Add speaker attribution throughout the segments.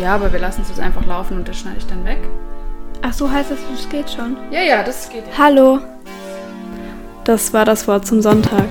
Speaker 1: Ja, aber wir lassen es jetzt einfach laufen und das schneide ich dann weg.
Speaker 2: Ach so heißt das, das geht schon.
Speaker 1: Ja, ja, das geht.
Speaker 2: Hallo. Das war das Wort zum Sonntag.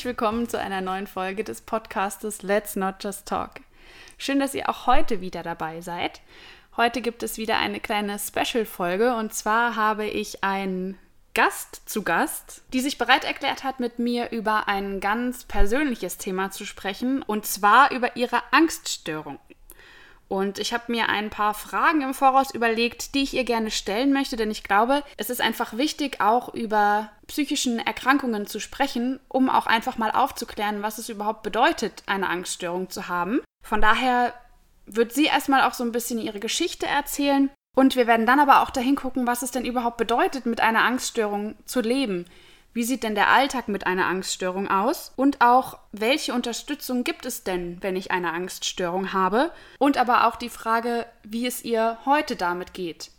Speaker 1: Herzlich willkommen zu einer neuen Folge des Podcastes Let's Not Just Talk. Schön, dass ihr auch heute wieder dabei seid. Heute gibt es wieder eine kleine Special-Folge und zwar habe ich einen Gast zu Gast, die sich bereit erklärt hat, mit mir über ein ganz persönliches Thema zu sprechen und zwar über ihre Angststörung. Und ich habe mir ein paar Fragen im Voraus überlegt, die ich ihr gerne stellen möchte, denn ich glaube, es ist einfach wichtig, auch über psychischen Erkrankungen zu sprechen, um auch einfach mal aufzuklären, was es überhaupt bedeutet, eine Angststörung zu haben. Von daher wird sie erstmal auch so ein bisschen ihre Geschichte erzählen und wir werden dann aber auch dahin gucken, was es denn überhaupt bedeutet, mit einer Angststörung zu leben. Wie sieht denn der Alltag mit einer Angststörung aus? Und auch, welche Unterstützung gibt es denn, wenn ich eine Angststörung habe? Und aber auch die Frage, wie es ihr heute damit geht.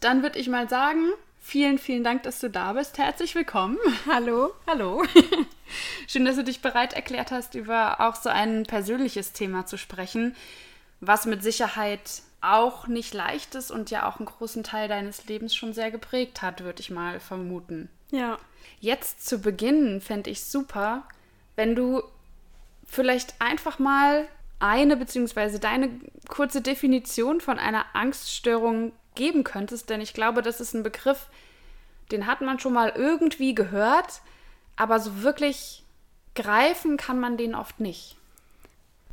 Speaker 1: Dann würde ich mal sagen, vielen, vielen Dank, dass du da bist. Herzlich willkommen.
Speaker 2: Hallo.
Speaker 1: Hallo. Schön, dass du dich bereit erklärt hast, über auch so ein persönliches Thema zu sprechen, was mit Sicherheit auch nicht leicht ist und ja auch einen großen Teil deines Lebens schon sehr geprägt hat, würde ich mal vermuten.
Speaker 2: Ja.
Speaker 1: Jetzt zu Beginn fände ich super, wenn du vielleicht einfach mal eine bzw. deine kurze Definition von einer Angststörung geben könntest, denn ich glaube, das ist ein Begriff, den hat man schon mal irgendwie gehört, aber so wirklich greifen kann man den oft nicht.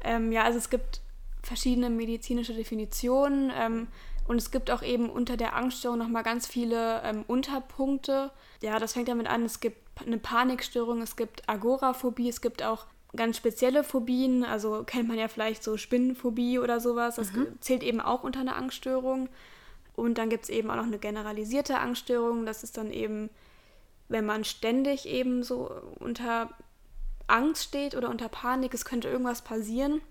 Speaker 2: Ähm, ja, also es gibt verschiedene medizinische Definitionen ähm, und es gibt auch eben unter der Angststörung nochmal ganz viele ähm, Unterpunkte. Ja, das fängt damit an, es gibt eine Panikstörung, es gibt Agoraphobie, es gibt auch ganz spezielle Phobien, also kennt man ja vielleicht so Spinnenphobie oder sowas, das mhm. zählt eben auch unter eine Angststörung. Und dann gibt es eben auch noch eine generalisierte Angststörung, das ist dann eben, wenn man ständig eben so unter Angst steht oder unter Panik, es könnte irgendwas passieren.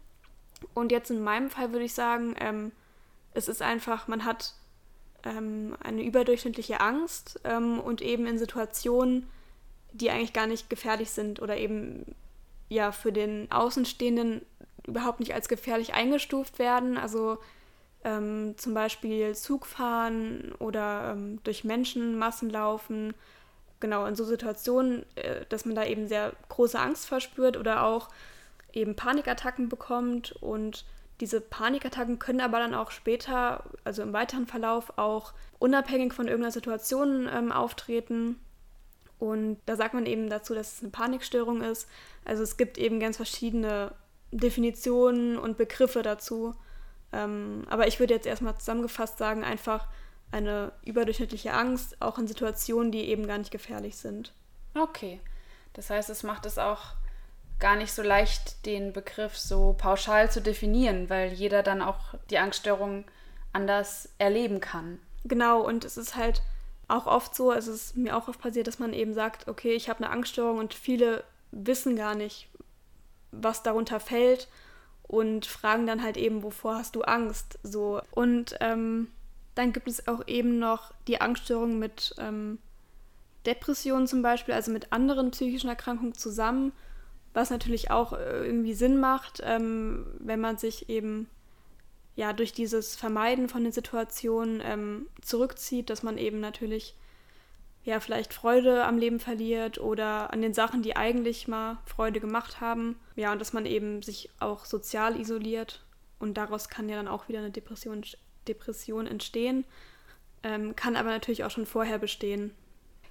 Speaker 2: Und jetzt in meinem Fall würde ich sagen, ähm, es ist einfach, man hat ähm, eine überdurchschnittliche Angst ähm, und eben in Situationen, die eigentlich gar nicht gefährlich sind oder eben ja für den Außenstehenden überhaupt nicht als gefährlich eingestuft werden. Also ähm, zum Beispiel Zug fahren oder ähm, durch Menschenmassen laufen. Genau, in so Situationen, äh, dass man da eben sehr große Angst verspürt oder auch eben Panikattacken bekommt und diese Panikattacken können aber dann auch später, also im weiteren Verlauf, auch unabhängig von irgendeiner Situation ähm, auftreten. Und da sagt man eben dazu, dass es eine Panikstörung ist. Also es gibt eben ganz verschiedene Definitionen und Begriffe dazu. Ähm, aber ich würde jetzt erstmal zusammengefasst sagen, einfach eine überdurchschnittliche Angst, auch in Situationen, die eben gar nicht gefährlich sind.
Speaker 1: Okay. Das heißt, es macht es auch gar nicht so leicht, den Begriff so pauschal zu definieren, weil jeder dann auch die Angststörung anders erleben kann.
Speaker 2: Genau, und es ist halt auch oft so, es ist mir auch oft passiert, dass man eben sagt, okay, ich habe eine Angststörung und viele wissen gar nicht, was darunter fällt und fragen dann halt eben, wovor hast du Angst? So. Und ähm, dann gibt es auch eben noch die Angststörung mit ähm, Depressionen zum Beispiel, also mit anderen psychischen Erkrankungen zusammen was natürlich auch äh, irgendwie Sinn macht, ähm, wenn man sich eben ja durch dieses Vermeiden von den Situationen ähm, zurückzieht, dass man eben natürlich ja vielleicht Freude am Leben verliert oder an den Sachen, die eigentlich mal Freude gemacht haben. Ja, und dass man eben sich auch sozial isoliert und daraus kann ja dann auch wieder eine Depression, Depression entstehen, ähm, kann aber natürlich auch schon vorher bestehen.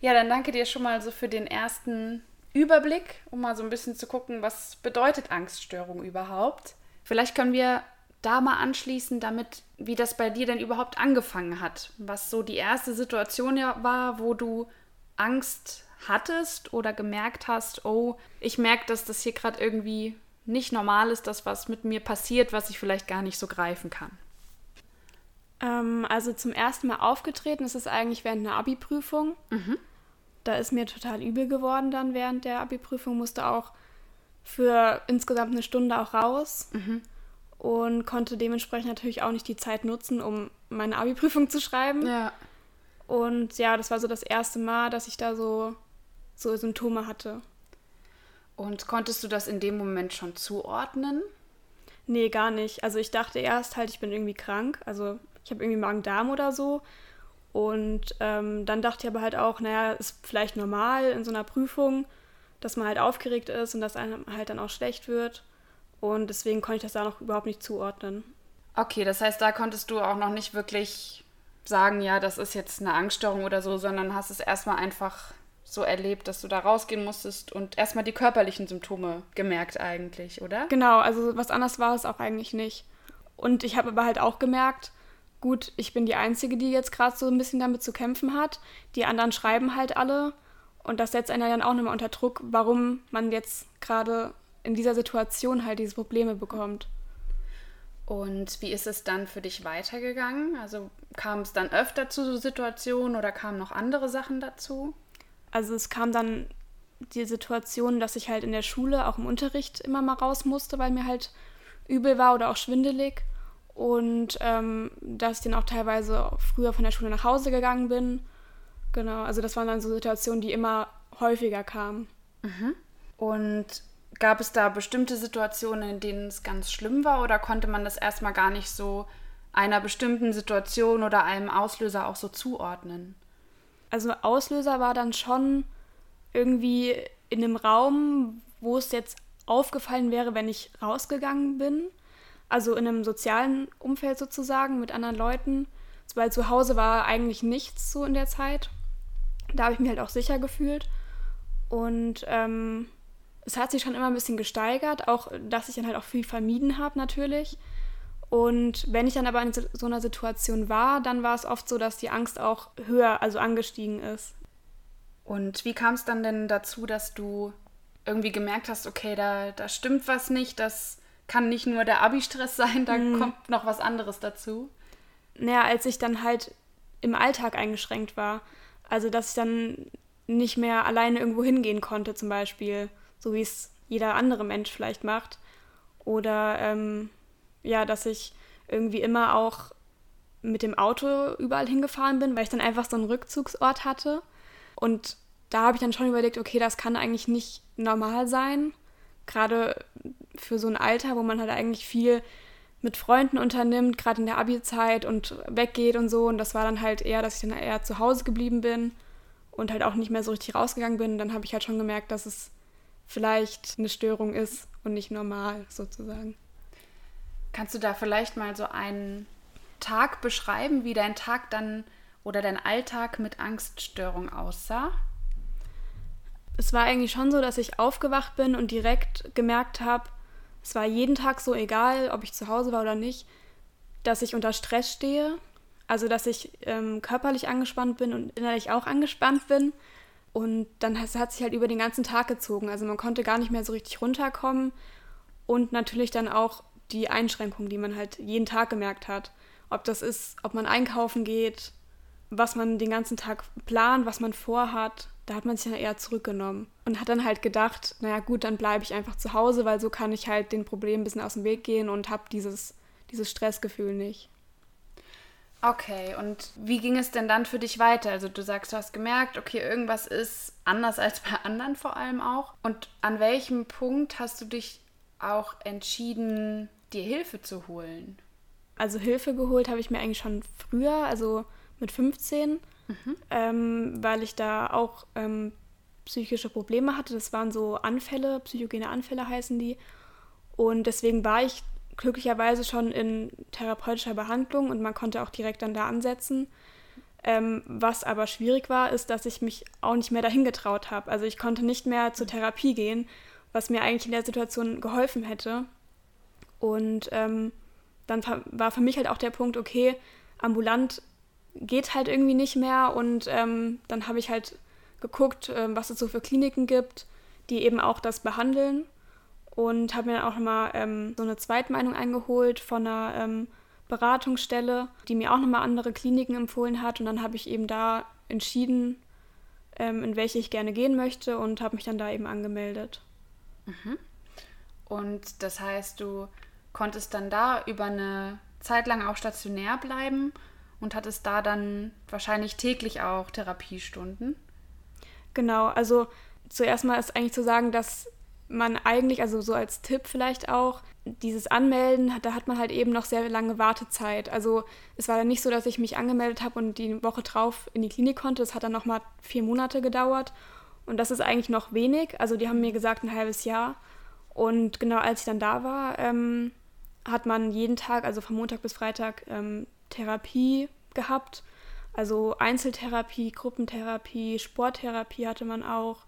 Speaker 1: Ja, dann danke dir schon mal so für den ersten Überblick, um mal so ein bisschen zu gucken, was bedeutet Angststörung überhaupt. Vielleicht können wir da mal anschließen, damit, wie das bei dir denn überhaupt angefangen hat. Was so die erste Situation war, wo du Angst hattest oder gemerkt hast, oh, ich merke, dass das hier gerade irgendwie nicht normal ist, dass was mit mir passiert, was ich vielleicht gar nicht so greifen kann.
Speaker 2: Ähm, also zum ersten Mal aufgetreten ist es eigentlich während einer Abi-Prüfung. Mhm da ist mir total übel geworden dann während der Abi-Prüfung, musste auch für insgesamt eine Stunde auch raus mhm. und konnte dementsprechend natürlich auch nicht die Zeit nutzen, um meine Abi-Prüfung zu schreiben. Ja. Und ja, das war so das erste Mal, dass ich da so, so Symptome hatte.
Speaker 1: Und konntest du das in dem Moment schon zuordnen?
Speaker 2: Nee, gar nicht. Also ich dachte erst halt, ich bin irgendwie krank. Also ich habe irgendwie Magen-Darm oder so. Und ähm, dann dachte ich aber halt auch, naja, ist vielleicht normal in so einer Prüfung, dass man halt aufgeregt ist und dass einem halt dann auch schlecht wird. Und deswegen konnte ich das da noch überhaupt nicht zuordnen.
Speaker 1: Okay, das heißt, da konntest du auch noch nicht wirklich sagen, ja, das ist jetzt eine Angststörung oder so, sondern hast es erstmal einfach so erlebt, dass du da rausgehen musstest und erstmal die körperlichen Symptome gemerkt eigentlich, oder?
Speaker 2: Genau, also was anderes war es auch eigentlich nicht. Und ich habe aber halt auch gemerkt, gut, ich bin die Einzige, die jetzt gerade so ein bisschen damit zu kämpfen hat. Die anderen schreiben halt alle. Und das setzt einen dann auch nochmal unter Druck, warum man jetzt gerade in dieser Situation halt diese Probleme bekommt.
Speaker 1: Und wie ist es dann für dich weitergegangen? Also kam es dann öfter zu so Situationen oder kamen noch andere Sachen dazu?
Speaker 2: Also es kam dann die Situation, dass ich halt in der Schule auch im Unterricht immer mal raus musste, weil mir halt übel war oder auch schwindelig. Und ähm, dass ich dann auch teilweise früher von der Schule nach Hause gegangen bin. Genau, also das waren dann so Situationen, die immer häufiger kamen.
Speaker 1: Mhm. Und gab es da bestimmte Situationen, in denen es ganz schlimm war oder konnte man das erstmal gar nicht so einer bestimmten Situation oder einem Auslöser auch so zuordnen?
Speaker 2: Also Auslöser war dann schon irgendwie in einem Raum, wo es jetzt aufgefallen wäre, wenn ich rausgegangen bin. Also in einem sozialen Umfeld sozusagen mit anderen Leuten. Weil zu Hause war eigentlich nichts so in der Zeit. Da habe ich mich halt auch sicher gefühlt. Und ähm, es hat sich schon immer ein bisschen gesteigert, auch dass ich dann halt auch viel vermieden habe natürlich. Und wenn ich dann aber in so einer Situation war, dann war es oft so, dass die Angst auch höher, also angestiegen ist.
Speaker 1: Und wie kam es dann denn dazu, dass du irgendwie gemerkt hast, okay, da, da stimmt was nicht, das kann nicht nur der Abi-Stress sein, da mhm. kommt noch was anderes dazu?
Speaker 2: Naja, als ich dann halt im Alltag eingeschränkt war. Also, dass ich dann nicht mehr alleine irgendwo hingehen konnte, zum Beispiel, so wie es jeder andere Mensch vielleicht macht. Oder ähm, ja, dass ich irgendwie immer auch mit dem Auto überall hingefahren bin, weil ich dann einfach so einen Rückzugsort hatte. Und da habe ich dann schon überlegt, okay, das kann eigentlich nicht normal sein. Gerade für so ein Alter, wo man halt eigentlich viel mit Freunden unternimmt, gerade in der Abi-Zeit und weggeht und so. Und das war dann halt eher, dass ich dann eher zu Hause geblieben bin und halt auch nicht mehr so richtig rausgegangen bin. Dann habe ich halt schon gemerkt, dass es vielleicht eine Störung ist und nicht normal sozusagen.
Speaker 1: Kannst du da vielleicht mal so einen Tag beschreiben, wie dein Tag dann oder dein Alltag mit Angststörung aussah?
Speaker 2: Es war eigentlich schon so, dass ich aufgewacht bin und direkt gemerkt habe, es war jeden Tag so, egal ob ich zu Hause war oder nicht, dass ich unter Stress stehe. Also, dass ich ähm, körperlich angespannt bin und innerlich auch angespannt bin. Und dann hat, hat sich halt über den ganzen Tag gezogen. Also, man konnte gar nicht mehr so richtig runterkommen. Und natürlich dann auch die Einschränkungen, die man halt jeden Tag gemerkt hat. Ob das ist, ob man einkaufen geht, was man den ganzen Tag plant, was man vorhat, da hat man sich dann eher zurückgenommen und hat dann halt gedacht, naja gut, dann bleibe ich einfach zu Hause, weil so kann ich halt den Problemen ein bisschen aus dem Weg gehen und habe dieses, dieses Stressgefühl nicht.
Speaker 1: Okay, und wie ging es denn dann für dich weiter? Also du sagst, du hast gemerkt, okay, irgendwas ist anders als bei anderen vor allem auch. Und an welchem Punkt hast du dich auch entschieden, dir Hilfe zu holen?
Speaker 2: Also Hilfe geholt habe ich mir eigentlich schon früher, also mit 15, mhm. ähm, weil ich da auch ähm, psychische Probleme hatte. Das waren so Anfälle, psychogene Anfälle heißen die. Und deswegen war ich glücklicherweise schon in therapeutischer Behandlung und man konnte auch direkt dann da ansetzen. Ähm, was aber schwierig war, ist, dass ich mich auch nicht mehr dahin getraut habe. Also ich konnte nicht mehr zur Therapie gehen, was mir eigentlich in der Situation geholfen hätte. Und ähm, dann war für mich halt auch der Punkt, okay, ambulant geht halt irgendwie nicht mehr. Und ähm, dann habe ich halt geguckt, äh, was es so für Kliniken gibt, die eben auch das behandeln. Und habe mir dann auch nochmal ähm, so eine Zweitmeinung eingeholt von einer ähm, Beratungsstelle, die mir auch nochmal andere Kliniken empfohlen hat. Und dann habe ich eben da entschieden, ähm, in welche ich gerne gehen möchte und habe mich dann da eben angemeldet.
Speaker 1: Mhm. Und das heißt, du konntest dann da über eine Zeit lang auch stationär bleiben und hattest da dann wahrscheinlich täglich auch Therapiestunden.
Speaker 2: Genau, also zuerst mal ist eigentlich zu sagen, dass man eigentlich, also so als Tipp vielleicht auch, dieses Anmelden, da hat man halt eben noch sehr lange Wartezeit. Also es war dann nicht so, dass ich mich angemeldet habe und die Woche drauf in die Klinik konnte. Das hat dann nochmal vier Monate gedauert. Und das ist eigentlich noch wenig. Also die haben mir gesagt, ein halbes Jahr. Und genau als ich dann da war, ähm, hat man jeden Tag, also von Montag bis Freitag, ähm, Therapie gehabt. Also Einzeltherapie, Gruppentherapie, Sporttherapie hatte man auch.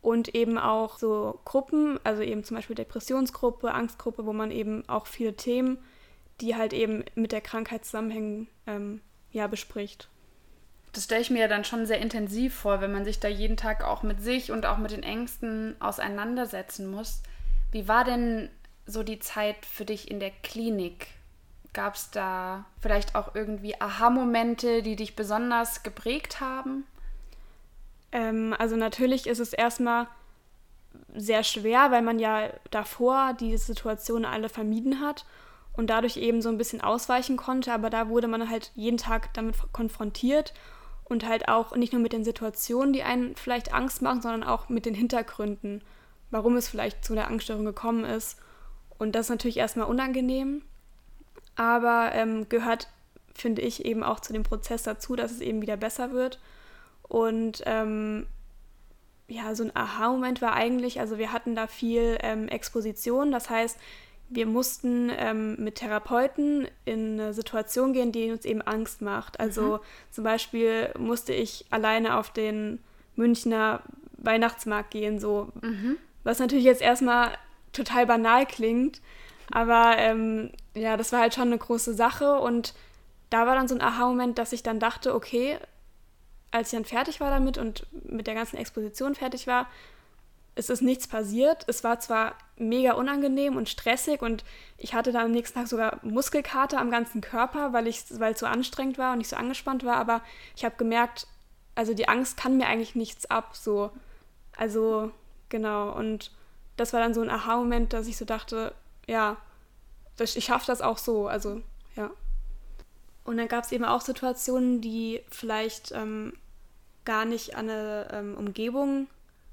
Speaker 2: Und eben auch so Gruppen, also eben zum Beispiel Depressionsgruppe, Angstgruppe, wo man eben auch viele Themen, die halt eben mit der Krankheit zusammenhängen, ähm, ja, bespricht.
Speaker 1: Das stelle ich mir dann schon sehr intensiv vor, wenn man sich da jeden Tag auch mit sich und auch mit den Ängsten auseinandersetzen muss. Wie war denn so die Zeit für dich in der Klinik? Gab es da vielleicht auch irgendwie Aha-Momente, die dich besonders geprägt haben?
Speaker 2: Ähm, also natürlich ist es erstmal sehr schwer, weil man ja davor die Situation alle vermieden hat und dadurch eben so ein bisschen ausweichen konnte. Aber da wurde man halt jeden Tag damit konfrontiert und halt auch nicht nur mit den Situationen, die einen vielleicht Angst machen, sondern auch mit den Hintergründen, warum es vielleicht zu der Angststörung gekommen ist. Und das ist natürlich erstmal unangenehm, aber ähm, gehört, finde ich, eben auch zu dem Prozess dazu, dass es eben wieder besser wird. Und ähm, ja, so ein Aha-Moment war eigentlich, also wir hatten da viel ähm, Exposition, das heißt, wir mussten ähm, mit Therapeuten in eine Situation gehen, die uns eben Angst macht. Also mhm. zum Beispiel musste ich alleine auf den Münchner Weihnachtsmarkt gehen, so mhm. was natürlich jetzt erstmal total banal klingt, aber ähm, ja, das war halt schon eine große Sache und da war dann so ein Aha-Moment, dass ich dann dachte, okay, als ich dann fertig war damit und mit der ganzen Exposition fertig war, es ist nichts passiert. Es war zwar mega unangenehm und stressig und ich hatte dann am nächsten Tag sogar Muskelkater am ganzen Körper, weil ich, weil es so anstrengend war und ich so angespannt war, aber ich habe gemerkt, also die Angst kann mir eigentlich nichts ab, so. Also, genau. Und das war dann so ein Aha-Moment, dass ich so dachte, ja, ich schaffe das auch so, also, ja. Und dann gab es eben auch Situationen, die vielleicht ähm, gar nicht an eine ähm, Umgebung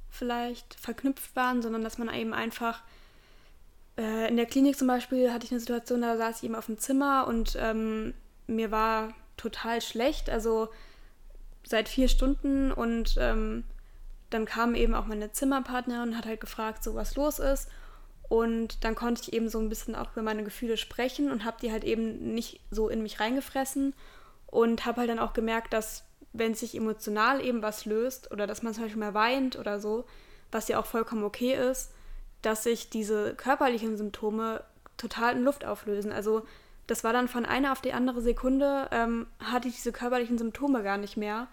Speaker 2: vielleicht verknüpft waren, sondern dass man eben einfach äh, in der Klinik zum Beispiel hatte ich eine Situation, da saß ich eben auf dem Zimmer und ähm, mir war total schlecht, also seit vier Stunden und ähm, dann kam eben auch meine Zimmerpartnerin und hat halt gefragt, so was los ist und dann konnte ich eben so ein bisschen auch über meine Gefühle sprechen und habe die halt eben nicht so in mich reingefressen und habe halt dann auch gemerkt, dass wenn sich emotional eben was löst oder dass man zum Beispiel mehr weint oder so, was ja auch vollkommen okay ist, dass sich diese körperlichen Symptome total in Luft auflösen. Also das war dann von einer auf die andere Sekunde, ähm, hatte ich diese körperlichen Symptome gar nicht mehr.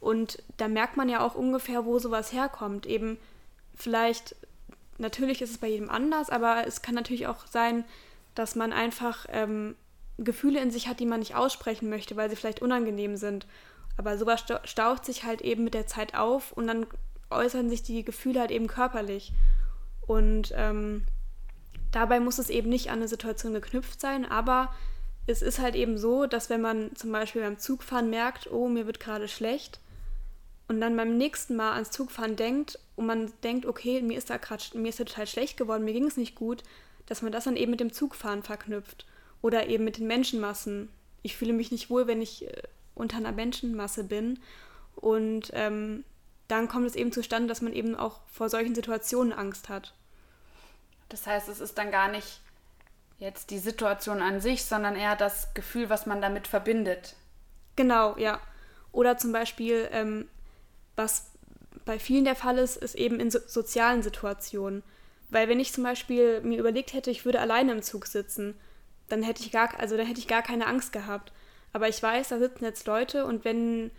Speaker 2: Und da merkt man ja auch ungefähr, wo sowas herkommt. Eben vielleicht natürlich ist es bei jedem anders, aber es kann natürlich auch sein, dass man einfach ähm, Gefühle in sich hat, die man nicht aussprechen möchte, weil sie vielleicht unangenehm sind. Aber sowas staucht sich halt eben mit der Zeit auf und dann äußern sich die Gefühle halt eben körperlich. Und ähm, dabei muss es eben nicht an eine Situation geknüpft sein, aber es ist halt eben so, dass wenn man zum Beispiel beim Zugfahren merkt, oh, mir wird gerade schlecht, und dann beim nächsten Mal ans Zugfahren denkt und man denkt, okay, mir ist da gerade, mir ist da total schlecht geworden, mir ging es nicht gut, dass man das dann eben mit dem Zugfahren verknüpft oder eben mit den Menschenmassen. Ich fühle mich nicht wohl, wenn ich äh, unter einer Menschenmasse bin und ähm, dann kommt es eben zustande, dass man eben auch vor solchen Situationen Angst hat.
Speaker 1: Das heißt, es ist dann gar nicht jetzt die Situation an sich, sondern eher das Gefühl, was man damit verbindet.
Speaker 2: Genau, ja. Oder zum Beispiel, ähm, was bei vielen der Fall ist, ist eben in so sozialen Situationen. Weil wenn ich zum Beispiel mir überlegt hätte, ich würde alleine im Zug sitzen, dann hätte ich gar, also dann hätte ich gar keine Angst gehabt. Aber ich weiß, da sitzen jetzt Leute und wenn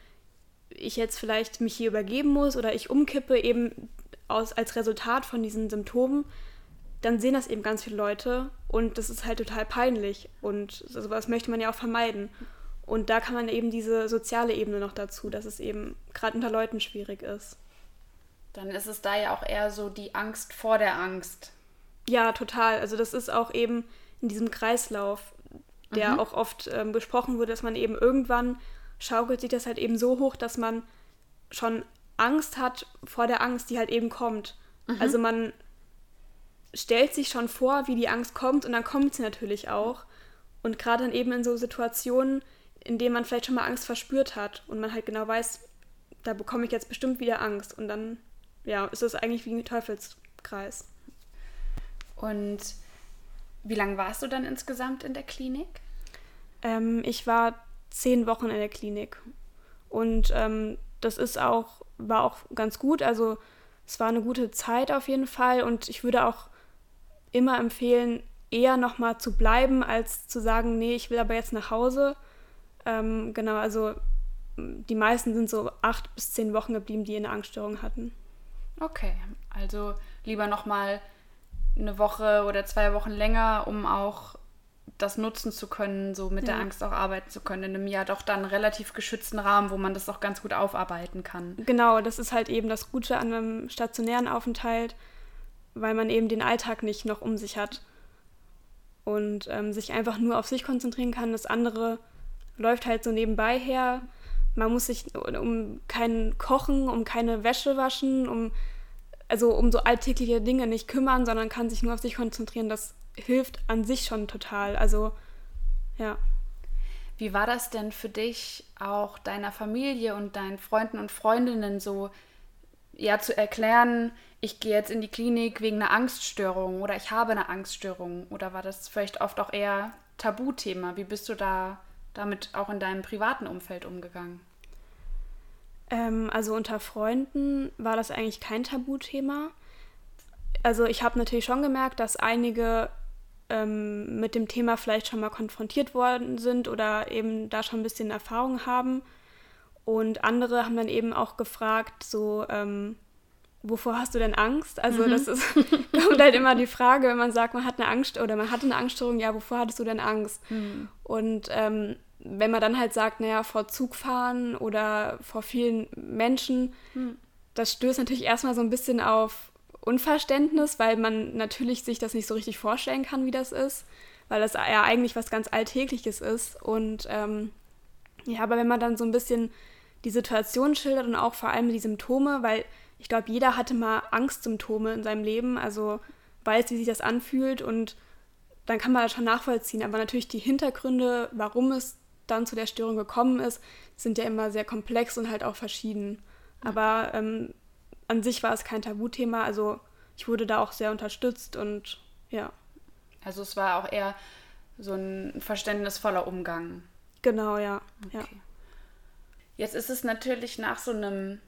Speaker 2: ich jetzt vielleicht mich hier übergeben muss oder ich umkippe eben aus, als Resultat von diesen Symptomen, dann sehen das eben ganz viele Leute und das ist halt total peinlich und sowas möchte man ja auch vermeiden. Und da kann man eben diese soziale Ebene noch dazu, dass es eben gerade unter Leuten schwierig ist.
Speaker 1: Dann ist es da ja auch eher so die Angst vor der Angst.
Speaker 2: Ja, total. Also das ist auch eben in diesem Kreislauf, der mhm. auch oft ähm, besprochen wurde, dass man eben irgendwann schaukelt sich das halt eben so hoch, dass man schon Angst hat vor der Angst, die halt eben kommt. Mhm. Also man stellt sich schon vor, wie die Angst kommt und dann kommt sie natürlich auch. Und gerade dann eben in so Situationen, in dem man vielleicht schon mal Angst verspürt hat und man halt genau weiß, da bekomme ich jetzt bestimmt wieder Angst und dann ja, ist es eigentlich wie ein Teufelskreis.
Speaker 1: Und wie lange warst du dann insgesamt in der Klinik?
Speaker 2: Ähm, ich war zehn Wochen in der Klinik und ähm, das ist auch war auch ganz gut. Also es war eine gute Zeit auf jeden Fall und ich würde auch immer empfehlen, eher noch mal zu bleiben, als zu sagen, nee, ich will aber jetzt nach Hause ähm, genau, also die meisten sind so acht bis zehn Wochen geblieben, die eine Angststörung hatten.
Speaker 1: Okay, also lieber nochmal eine Woche oder zwei Wochen länger, um auch das nutzen zu können, so mit ja. der Angst auch arbeiten zu können, in einem ja doch dann relativ geschützten Rahmen, wo man das auch ganz gut aufarbeiten kann.
Speaker 2: Genau, das ist halt eben das Gute an einem stationären Aufenthalt, weil man eben den Alltag nicht noch um sich hat und ähm, sich einfach nur auf sich konzentrieren kann. Das andere läuft halt so nebenbei her. Man muss sich um kein Kochen, um keine Wäsche waschen, um also um so alltägliche Dinge nicht kümmern, sondern kann sich nur auf sich konzentrieren. Das hilft an sich schon total. Also ja.
Speaker 1: Wie war das denn für dich, auch deiner Familie und deinen Freunden und Freundinnen so ja zu erklären, ich gehe jetzt in die Klinik wegen einer Angststörung oder ich habe eine Angststörung? Oder war das vielleicht oft auch eher Tabuthema? Wie bist du da damit auch in deinem privaten Umfeld umgegangen?
Speaker 2: Ähm, also unter Freunden war das eigentlich kein Tabuthema. Also ich habe natürlich schon gemerkt, dass einige ähm, mit dem Thema vielleicht schon mal konfrontiert worden sind oder eben da schon ein bisschen Erfahrung haben. Und andere haben dann eben auch gefragt, so, ähm, wovor hast du denn Angst? Also mhm. das ist, kommt halt immer die Frage, wenn man sagt, man hat eine Angst oder man hatte eine Angststörung, ja, wovor hattest du denn Angst? Mhm. Und ähm, wenn man dann halt sagt, naja, vor Zugfahren oder vor vielen Menschen, mhm. das stößt natürlich erstmal so ein bisschen auf Unverständnis, weil man natürlich sich das nicht so richtig vorstellen kann, wie das ist, weil das ja eigentlich was ganz Alltägliches ist. Und ähm, ja, aber wenn man dann so ein bisschen die Situation schildert und auch vor allem die Symptome, weil ich glaube, jeder hatte mal Angstsymptome in seinem Leben, also weiß, wie sich das anfühlt und dann kann man das schon nachvollziehen. Aber natürlich die Hintergründe, warum es dann zu der Störung gekommen ist, sind ja immer sehr komplex und halt auch verschieden. Aber ähm, an sich war es kein Tabuthema, also ich wurde da auch sehr unterstützt und ja.
Speaker 1: Also es war auch eher so ein verständnisvoller Umgang.
Speaker 2: Genau, ja. Okay. ja.
Speaker 1: Jetzt ist es natürlich nach so einem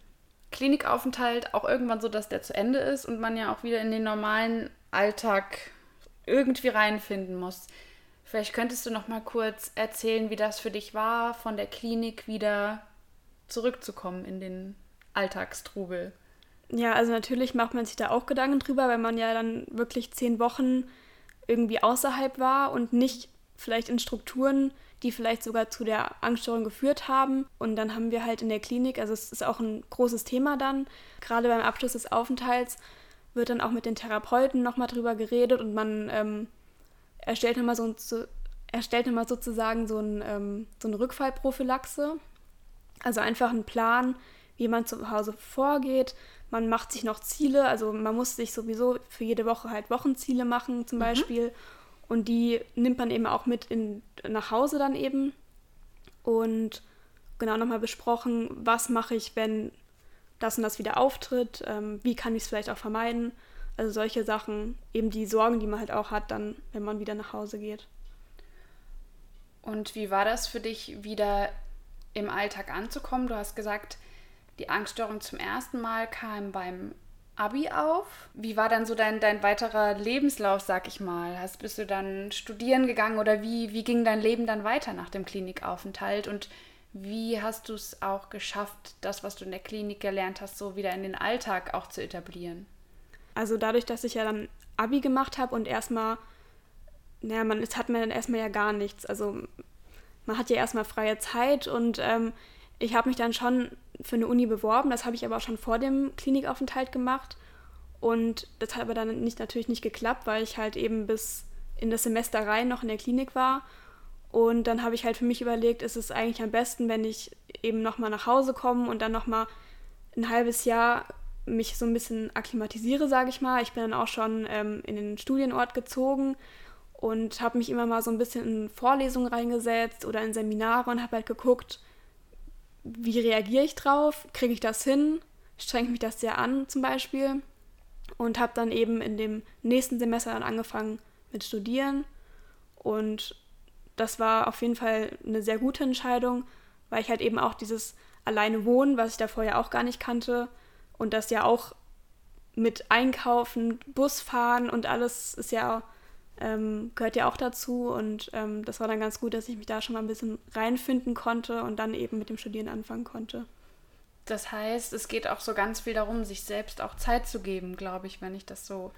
Speaker 1: Klinikaufenthalt auch irgendwann so, dass der zu Ende ist und man ja auch wieder in den normalen Alltag irgendwie reinfinden muss. Vielleicht könntest du noch mal kurz erzählen, wie das für dich war, von der Klinik wieder zurückzukommen in den Alltagstrubel.
Speaker 2: Ja, also natürlich macht man sich da auch Gedanken drüber, weil man ja dann wirklich zehn Wochen irgendwie außerhalb war und nicht vielleicht in Strukturen, die vielleicht sogar zu der Angststörung geführt haben. Und dann haben wir halt in der Klinik, also es ist auch ein großes Thema dann, gerade beim Abschluss des Aufenthalts wird dann auch mit den Therapeuten nochmal drüber geredet und man ähm, erstellt nochmal so, so, erstellt nochmal sozusagen so, ein, ähm, so eine Rückfallprophylaxe. Also einfach einen Plan, wie man zu Hause vorgeht. Man macht sich noch Ziele, also man muss sich sowieso für jede Woche halt Wochenziele machen zum mhm. Beispiel. Und die nimmt man eben auch mit in, nach Hause dann eben. Und genau nochmal besprochen, was mache ich, wenn das und das wieder auftritt, ähm, wie kann ich es vielleicht auch vermeiden. Also solche Sachen, eben die Sorgen, die man halt auch hat, dann, wenn man wieder nach Hause geht.
Speaker 1: Und wie war das für dich, wieder im Alltag anzukommen? Du hast gesagt, die Angststörung zum ersten Mal kam beim Abi auf. Wie war dann so dein, dein weiterer Lebenslauf, sag ich mal? Hast, bist du dann studieren gegangen oder wie, wie ging dein Leben dann weiter nach dem Klinikaufenthalt? Und wie hast du es auch geschafft, das, was du in der Klinik gelernt hast, so wieder in den Alltag auch zu etablieren?
Speaker 2: Also dadurch, dass ich ja dann Abi gemacht habe und erstmal, naja, man es hat mir dann erstmal ja gar nichts. Also man hat ja erstmal freie Zeit und ähm, ich habe mich dann schon für eine Uni beworben. Das habe ich aber auch schon vor dem Klinikaufenthalt gemacht. Und das hat aber dann nicht, natürlich nicht geklappt, weil ich halt eben bis in das Semester rein noch in der Klinik war. Und dann habe ich halt für mich überlegt, ist es eigentlich am besten, wenn ich eben nochmal nach Hause komme und dann nochmal ein halbes Jahr mich so ein bisschen akklimatisiere, sage ich mal. Ich bin dann auch schon ähm, in den Studienort gezogen und habe mich immer mal so ein bisschen in Vorlesungen reingesetzt oder in Seminare und habe halt geguckt, wie reagiere ich drauf? Kriege ich das hin? Strengt mich das sehr an zum Beispiel? Und habe dann eben in dem nächsten Semester dann angefangen mit Studieren. Und das war auf jeden Fall eine sehr gute Entscheidung, weil ich halt eben auch dieses alleine Wohnen, was ich da vorher auch gar nicht kannte, und das ja auch mit Einkaufen, Busfahren und alles ist ja ähm, gehört ja auch dazu und ähm, das war dann ganz gut, dass ich mich da schon mal ein bisschen reinfinden konnte und dann eben mit dem Studieren anfangen konnte.
Speaker 1: Das heißt, es geht auch so ganz viel darum, sich selbst auch Zeit zu geben, glaube ich, wenn ich das so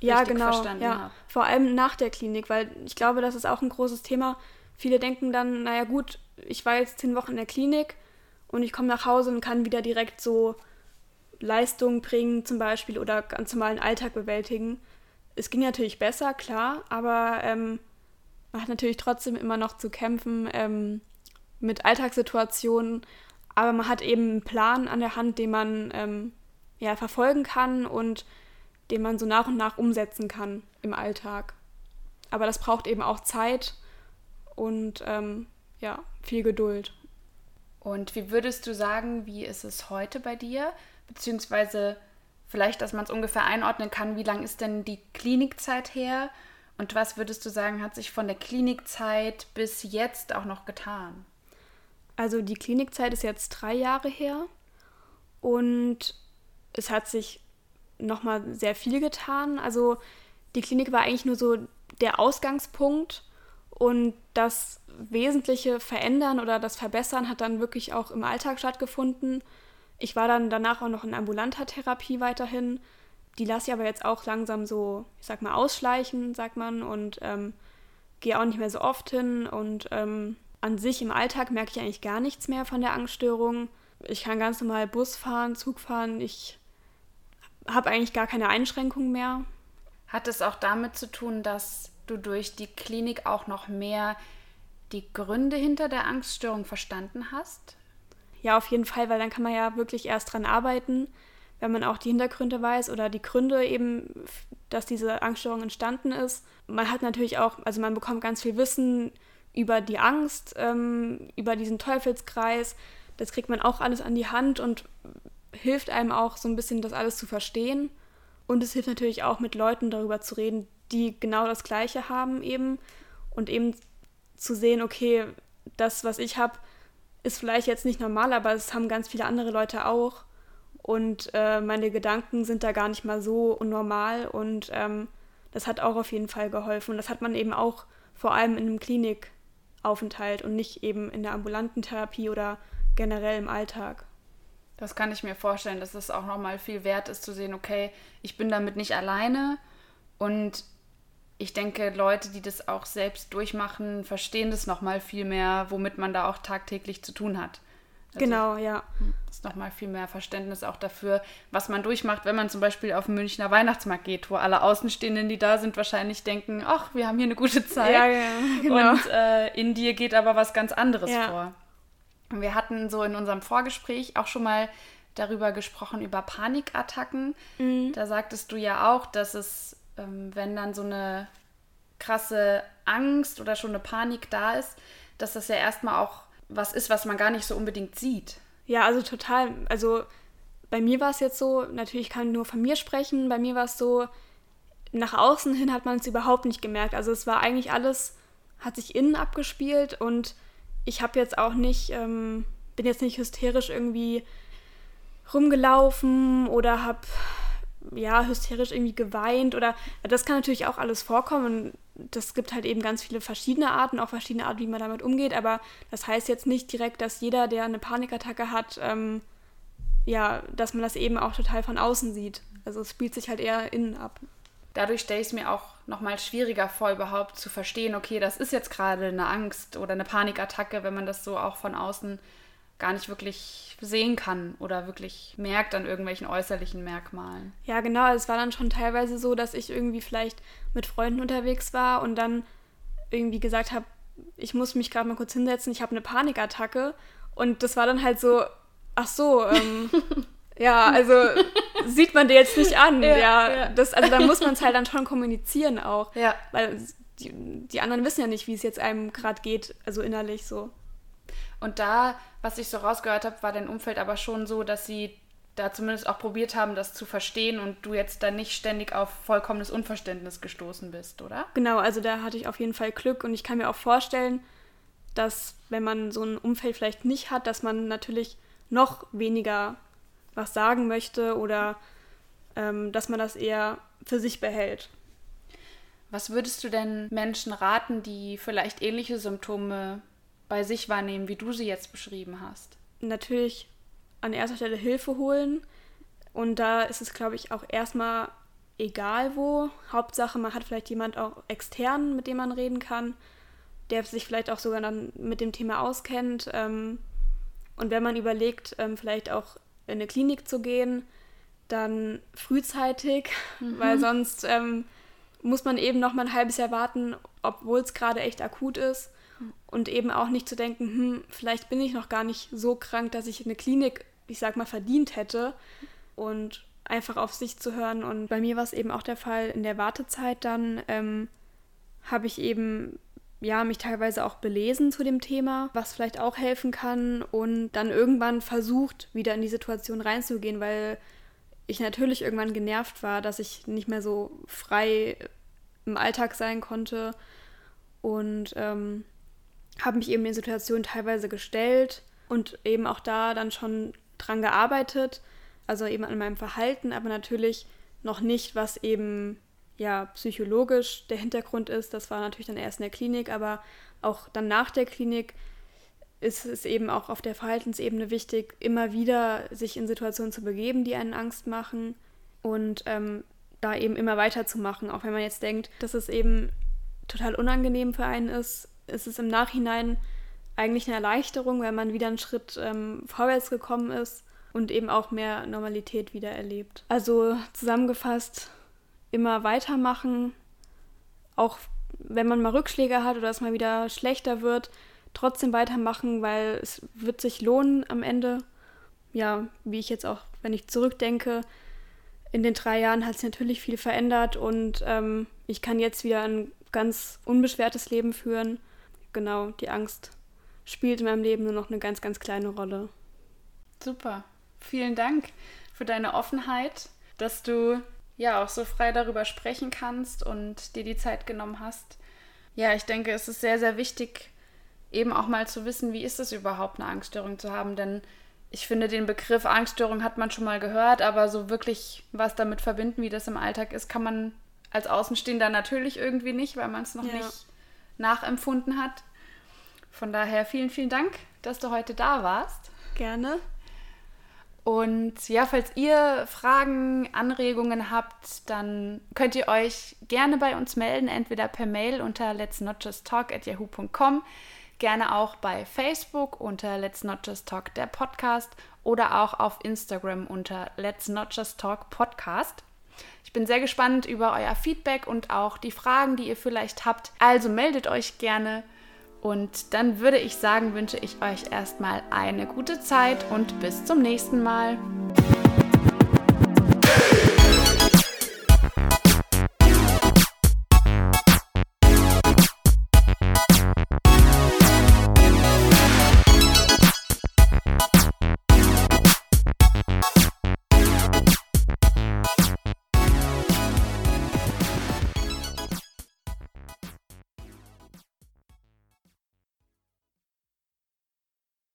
Speaker 2: ja, genau, verstanden ja. habe. Vor allem nach der Klinik, weil ich glaube, das ist auch ein großes Thema. Viele denken dann, naja gut, ich war jetzt zehn Wochen in der Klinik und ich komme nach Hause und kann wieder direkt so Leistungen bringen zum Beispiel oder ganz normalen Alltag bewältigen es ging natürlich besser, klar, aber ähm, man hat natürlich trotzdem immer noch zu kämpfen ähm, mit Alltagssituationen, aber man hat eben einen Plan an der Hand, den man ähm, ja, verfolgen kann und den man so nach und nach umsetzen kann im Alltag. Aber das braucht eben auch Zeit und ähm, ja, viel Geduld.
Speaker 1: Und wie würdest du sagen, wie ist es heute bei dir? Beziehungsweise Vielleicht, dass man es ungefähr einordnen kann, wie lang ist denn die Klinikzeit her? Und was würdest du sagen, hat sich von der Klinikzeit bis jetzt auch noch getan?
Speaker 2: Also die Klinikzeit ist jetzt drei Jahre her und es hat sich nochmal sehr viel getan. Also die Klinik war eigentlich nur so der Ausgangspunkt und das wesentliche Verändern oder das Verbessern hat dann wirklich auch im Alltag stattgefunden. Ich war dann danach auch noch in ambulanter Therapie weiterhin. Die lasse ich aber jetzt auch langsam so, ich sag mal, ausschleichen, sagt man, und ähm, gehe auch nicht mehr so oft hin. Und ähm, an sich im Alltag merke ich eigentlich gar nichts mehr von der Angststörung. Ich kann ganz normal Bus fahren, Zug fahren. Ich habe eigentlich gar keine Einschränkungen mehr.
Speaker 1: Hat es auch damit zu tun, dass du durch die Klinik auch noch mehr die Gründe hinter der Angststörung verstanden hast?
Speaker 2: Ja, auf jeden Fall, weil dann kann man ja wirklich erst dran arbeiten, wenn man auch die Hintergründe weiß oder die Gründe eben, dass diese Angststörung entstanden ist. Man hat natürlich auch, also man bekommt ganz viel Wissen über die Angst, ähm, über diesen Teufelskreis. Das kriegt man auch alles an die Hand und hilft einem auch so ein bisschen, das alles zu verstehen. Und es hilft natürlich auch, mit Leuten darüber zu reden, die genau das Gleiche haben eben und eben zu sehen, okay, das, was ich habe, ist vielleicht jetzt nicht normal, aber es haben ganz viele andere Leute auch. Und äh, meine Gedanken sind da gar nicht mal so unnormal. Und ähm, das hat auch auf jeden Fall geholfen. Und das hat man eben auch vor allem in einem Klinikaufenthalt und nicht eben in der ambulanten Therapie oder generell im Alltag.
Speaker 1: Das kann ich mir vorstellen, dass es auch nochmal viel wert ist zu sehen, okay, ich bin damit nicht alleine und ich denke, Leute, die das auch selbst durchmachen, verstehen das nochmal viel mehr, womit man da auch tagtäglich zu tun hat.
Speaker 2: Also genau, ja.
Speaker 1: Das ist nochmal viel mehr Verständnis auch dafür, was man durchmacht, wenn man zum Beispiel auf den Münchner Weihnachtsmarkt geht, wo alle Außenstehenden, die da sind, wahrscheinlich denken, ach, wir haben hier eine gute Zeit. Ja, ja, genau. Und äh, in dir geht aber was ganz anderes ja. vor. Und wir hatten so in unserem Vorgespräch auch schon mal darüber gesprochen, über Panikattacken. Mhm. Da sagtest du ja auch, dass es wenn dann so eine krasse Angst oder schon eine Panik da ist, dass das ja erstmal auch was ist, was man gar nicht so unbedingt sieht.
Speaker 2: Ja, also total. Also bei mir war es jetzt so, natürlich kann ich nur von mir sprechen, bei mir war es so, nach außen hin hat man es überhaupt nicht gemerkt. Also es war eigentlich alles, hat sich innen abgespielt und ich habe jetzt auch nicht, ähm, bin jetzt nicht hysterisch irgendwie rumgelaufen oder habe ja, hysterisch irgendwie geweint oder das kann natürlich auch alles vorkommen. Das gibt halt eben ganz viele verschiedene Arten, auch verschiedene Arten, wie man damit umgeht, aber das heißt jetzt nicht direkt, dass jeder, der eine Panikattacke hat, ähm, ja, dass man das eben auch total von außen sieht. Also es spielt sich halt eher innen ab.
Speaker 1: dadurch stelle ich es mir auch nochmal schwieriger vor, überhaupt zu verstehen, okay, das ist jetzt gerade eine Angst oder eine Panikattacke, wenn man das so auch von außen gar nicht wirklich sehen kann oder wirklich merkt an irgendwelchen äußerlichen Merkmalen.
Speaker 2: Ja, genau. Es war dann schon teilweise so, dass ich irgendwie vielleicht mit Freunden unterwegs war und dann irgendwie gesagt habe, ich muss mich gerade mal kurz hinsetzen, ich habe eine Panikattacke. Und das war dann halt so, ach so, ähm, ja, also sieht man dir jetzt nicht an. Ja, ja, ja. Das, also da muss man es halt dann schon kommunizieren auch. Ja. Weil die, die anderen wissen ja nicht, wie es jetzt einem gerade geht, also innerlich so.
Speaker 1: Und da, was ich so rausgehört habe, war dein Umfeld aber schon so, dass sie da zumindest auch probiert haben, das zu verstehen und du jetzt da nicht ständig auf vollkommenes Unverständnis gestoßen bist, oder?
Speaker 2: Genau, also da hatte ich auf jeden Fall Glück und ich kann mir auch vorstellen, dass wenn man so ein Umfeld vielleicht nicht hat, dass man natürlich noch weniger was sagen möchte oder ähm, dass man das eher für sich behält.
Speaker 1: Was würdest du denn Menschen raten, die vielleicht ähnliche Symptome bei sich wahrnehmen, wie du sie jetzt beschrieben hast?
Speaker 2: Natürlich an erster Stelle Hilfe holen. Und da ist es, glaube ich, auch erstmal egal wo. Hauptsache, man hat vielleicht jemand auch extern, mit dem man reden kann, der sich vielleicht auch sogar dann mit dem Thema auskennt. Ähm, und wenn man überlegt, ähm, vielleicht auch in eine Klinik zu gehen, dann frühzeitig, mhm. weil sonst ähm, muss man eben noch mal ein halbes Jahr warten, obwohl es gerade echt akut ist. Und eben auch nicht zu denken, hm, vielleicht bin ich noch gar nicht so krank, dass ich eine Klinik, ich sag mal, verdient hätte. Und einfach auf sich zu hören. Und bei mir war es eben auch der Fall in der Wartezeit dann, ähm, habe ich eben ja, mich teilweise auch belesen zu dem Thema, was vielleicht auch helfen kann und dann irgendwann versucht, wieder in die Situation reinzugehen, weil ich natürlich irgendwann genervt war, dass ich nicht mehr so frei im Alltag sein konnte und ähm, habe mich eben in Situationen teilweise gestellt und eben auch da dann schon dran gearbeitet, also eben an meinem Verhalten, aber natürlich noch nicht, was eben ja psychologisch der Hintergrund ist. Das war natürlich dann erst in der Klinik, aber auch dann nach der Klinik ist es eben auch auf der Verhaltensebene wichtig, immer wieder sich in Situationen zu begeben, die einen Angst machen und ähm, da eben immer weiterzumachen, auch wenn man jetzt denkt, dass es eben total unangenehm für einen ist, ist es im Nachhinein eigentlich eine Erleichterung, weil man wieder einen Schritt ähm, vorwärts gekommen ist und eben auch mehr Normalität wieder erlebt. Also zusammengefasst, immer weitermachen, auch wenn man mal Rückschläge hat oder es mal wieder schlechter wird, trotzdem weitermachen, weil es wird sich lohnen am Ende. Ja, wie ich jetzt auch, wenn ich zurückdenke, in den drei Jahren hat sich natürlich viel verändert und ähm, ich kann jetzt wieder ein ganz unbeschwertes Leben führen. Genau, die Angst spielt in meinem Leben nur noch eine ganz, ganz kleine Rolle.
Speaker 1: Super. Vielen Dank für deine Offenheit, dass du ja auch so frei darüber sprechen kannst und dir die Zeit genommen hast. Ja, ich denke, es ist sehr, sehr wichtig, eben auch mal zu wissen, wie ist es überhaupt, eine Angststörung zu haben. Denn ich finde, den Begriff Angststörung hat man schon mal gehört, aber so wirklich was damit verbinden, wie das im Alltag ist, kann man als Außenstehender natürlich irgendwie nicht, weil man es noch ja. nicht nachempfunden hat. Von daher vielen, vielen Dank, dass du heute da warst.
Speaker 2: Gerne.
Speaker 1: Und ja, falls ihr Fragen, Anregungen habt, dann könnt ihr euch gerne bei uns melden, entweder per Mail unter let's not just talk at yahoo.com, gerne auch bei Facebook unter Let's Not Just Talk der Podcast oder auch auf Instagram unter Let's Not Just Talk Podcast. Ich bin sehr gespannt über euer Feedback und auch die Fragen, die ihr vielleicht habt. Also meldet euch gerne. Und dann würde ich sagen, wünsche ich euch erstmal eine gute Zeit und bis zum nächsten Mal.